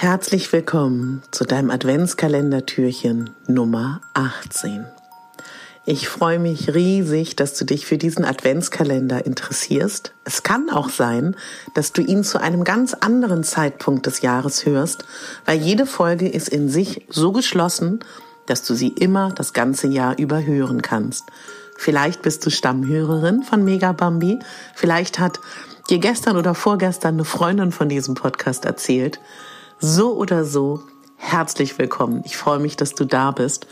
Herzlich willkommen zu deinem Adventskalendertürchen Nummer 18. Ich freue mich riesig, dass du dich für diesen Adventskalender interessierst. Es kann auch sein, dass du ihn zu einem ganz anderen Zeitpunkt des Jahres hörst, weil jede Folge ist in sich so geschlossen, dass du sie immer das ganze Jahr über hören kannst. Vielleicht bist du Stammhörerin von Mega Bambi. Vielleicht hat dir gestern oder vorgestern eine Freundin von diesem Podcast erzählt. So oder so, herzlich willkommen. Ich freue mich, dass du da bist.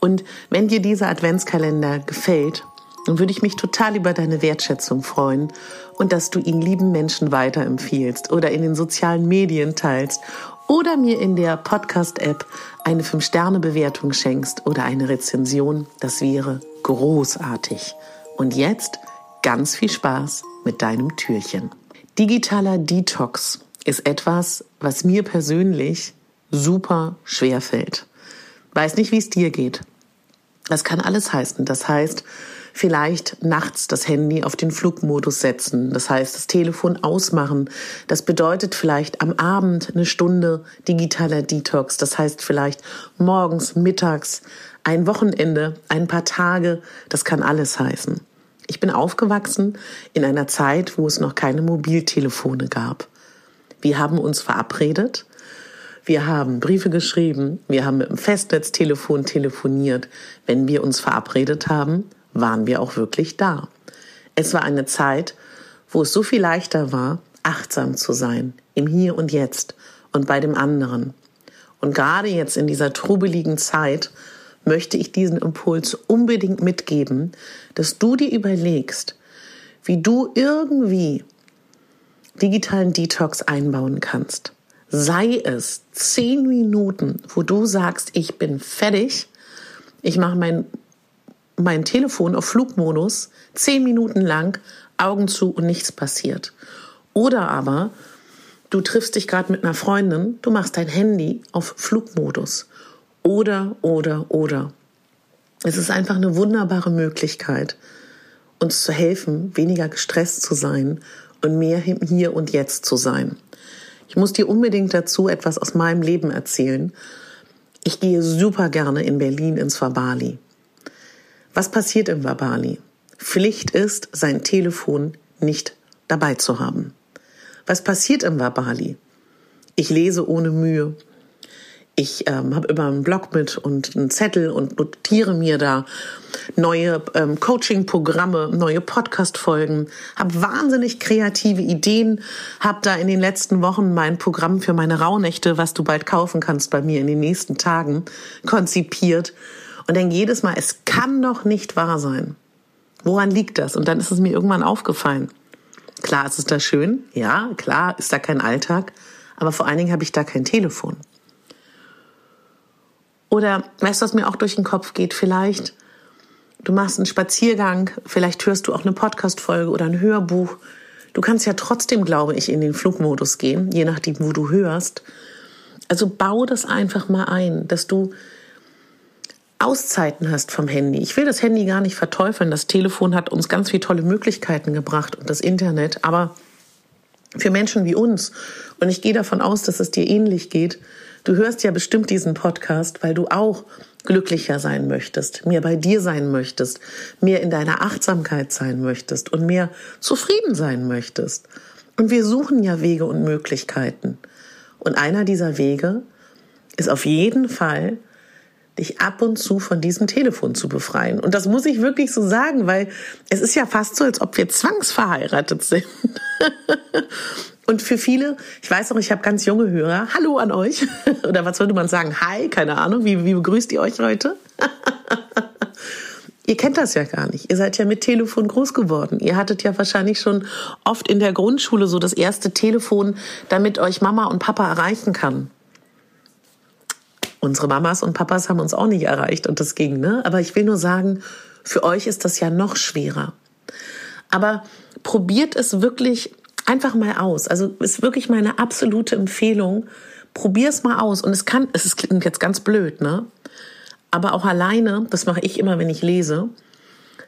Und wenn dir dieser Adventskalender gefällt, dann würde ich mich total über deine Wertschätzung freuen und dass du ihn lieben Menschen weiterempfiehlst oder in den sozialen Medien teilst oder mir in der Podcast-App eine 5-Sterne-Bewertung schenkst oder eine Rezension. Das wäre großartig. Und jetzt ganz viel Spaß mit deinem Türchen. Digitaler Detox ist etwas, was mir persönlich super schwer fällt. Weiß nicht, wie es dir geht. Das kann alles heißen. Das heißt, vielleicht nachts das Handy auf den Flugmodus setzen. Das heißt, das Telefon ausmachen. Das bedeutet vielleicht am Abend eine Stunde digitaler Detox. Das heißt vielleicht morgens, mittags, ein Wochenende, ein paar Tage. Das kann alles heißen. Ich bin aufgewachsen in einer Zeit, wo es noch keine Mobiltelefone gab. Wir haben uns verabredet. Wir haben Briefe geschrieben. Wir haben mit dem Festnetztelefon telefoniert. Wenn wir uns verabredet haben, waren wir auch wirklich da. Es war eine Zeit, wo es so viel leichter war, achtsam zu sein, im Hier und Jetzt und bei dem anderen. Und gerade jetzt in dieser trubeligen Zeit möchte ich diesen Impuls unbedingt mitgeben, dass du dir überlegst, wie du irgendwie digitalen Detox einbauen kannst. Sei es zehn Minuten, wo du sagst, ich bin fertig, ich mache mein, mein Telefon auf Flugmodus, zehn Minuten lang, Augen zu und nichts passiert. Oder aber du triffst dich gerade mit einer Freundin, du machst dein Handy auf Flugmodus. Oder, oder, oder. Es ist einfach eine wunderbare Möglichkeit, uns zu helfen, weniger gestresst zu sein und mehr hier und jetzt zu sein. Ich muss dir unbedingt dazu etwas aus meinem Leben erzählen. Ich gehe super gerne in Berlin ins Wabali. Was passiert im Wabali? Pflicht ist, sein Telefon nicht dabei zu haben. Was passiert im Wabali? Ich lese ohne Mühe. Ich ähm, habe immer einen Blog mit und einen Zettel und notiere mir da neue ähm, Coaching-Programme, neue Podcast-Folgen, habe wahnsinnig kreative Ideen, habe da in den letzten Wochen mein Programm für meine Rauhnächte, was du bald kaufen kannst bei mir in den nächsten Tagen, konzipiert. Und dann jedes Mal, es kann doch nicht wahr sein. Woran liegt das? Und dann ist es mir irgendwann aufgefallen. Klar ist es da schön, ja, klar ist da kein Alltag, aber vor allen Dingen habe ich da kein Telefon. Oder weißt du, was mir auch durch den Kopf geht? Vielleicht, du machst einen Spaziergang, vielleicht hörst du auch eine Podcast-Folge oder ein Hörbuch. Du kannst ja trotzdem, glaube ich, in den Flugmodus gehen, je nachdem, wo du hörst. Also bau das einfach mal ein, dass du Auszeiten hast vom Handy. Ich will das Handy gar nicht verteufeln. Das Telefon hat uns ganz viele tolle Möglichkeiten gebracht und das Internet. Aber für Menschen wie uns, und ich gehe davon aus, dass es dir ähnlich geht, Du hörst ja bestimmt diesen Podcast, weil du auch glücklicher sein möchtest, mehr bei dir sein möchtest, mehr in deiner Achtsamkeit sein möchtest und mehr zufrieden sein möchtest. Und wir suchen ja Wege und Möglichkeiten. Und einer dieser Wege ist auf jeden Fall, dich ab und zu von diesem Telefon zu befreien. Und das muss ich wirklich so sagen, weil es ist ja fast so, als ob wir zwangsverheiratet sind. Und für viele, ich weiß auch, ich habe ganz junge Hörer. Hallo an euch. Oder was würde man sagen? Hi, keine Ahnung. Wie, wie begrüßt ihr euch heute? ihr kennt das ja gar nicht. Ihr seid ja mit Telefon groß geworden. Ihr hattet ja wahrscheinlich schon oft in der Grundschule so das erste Telefon, damit euch Mama und Papa erreichen kann. Unsere Mamas und Papas haben uns auch nicht erreicht und das ging, ne? Aber ich will nur sagen, für euch ist das ja noch schwerer. Aber probiert es wirklich einfach mal aus. Also ist wirklich meine absolute Empfehlung. Probier es mal aus. Und es kann, es klingt jetzt ganz blöd, ne? Aber auch alleine, das mache ich immer, wenn ich lese,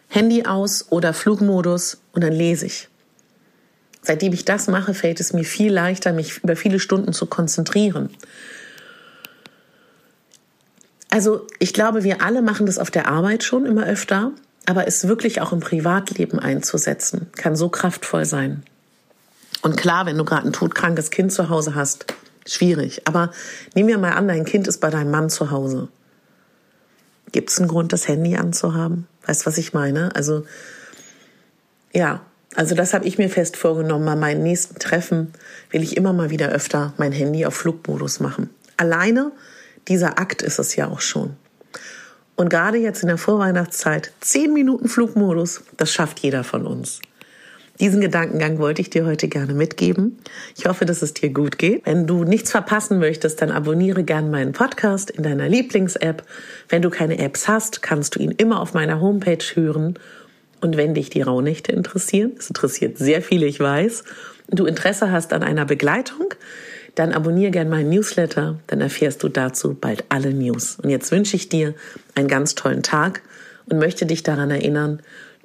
Handy aus oder Flugmodus und dann lese ich. Seitdem ich das mache, fällt es mir viel leichter, mich über viele Stunden zu konzentrieren. Also ich glaube, wir alle machen das auf der Arbeit schon immer öfter, aber es wirklich auch im Privatleben einzusetzen, kann so kraftvoll sein. Und klar, wenn du gerade ein todkrankes Kind zu Hause hast, schwierig. Aber nehmen wir mal an, dein Kind ist bei deinem Mann zu Hause. Gibt es einen Grund, das Handy anzuhaben? Weißt du, was ich meine? Also, ja, also das habe ich mir fest vorgenommen. Bei meinen nächsten Treffen will ich immer mal wieder öfter mein Handy auf Flugmodus machen. Alleine dieser Akt ist es ja auch schon. Und gerade jetzt in der Vorweihnachtszeit, zehn Minuten Flugmodus, das schafft jeder von uns. Diesen Gedankengang wollte ich dir heute gerne mitgeben. Ich hoffe, dass es dir gut geht. Wenn du nichts verpassen möchtest, dann abonniere gerne meinen Podcast in deiner Lieblings-App. Wenn du keine Apps hast, kannst du ihn immer auf meiner Homepage hören. Und wenn dich die Rauhnächte interessieren, es interessiert sehr viele, ich weiß, und du Interesse hast an einer Begleitung, dann abonniere gerne meinen Newsletter, dann erfährst du dazu bald alle News. Und jetzt wünsche ich dir einen ganz tollen Tag und möchte dich daran erinnern,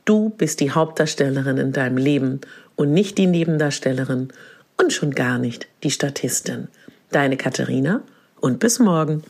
Du bist die Hauptdarstellerin in deinem Leben und nicht die Nebendarstellerin und schon gar nicht die Statistin. Deine Katharina und bis morgen.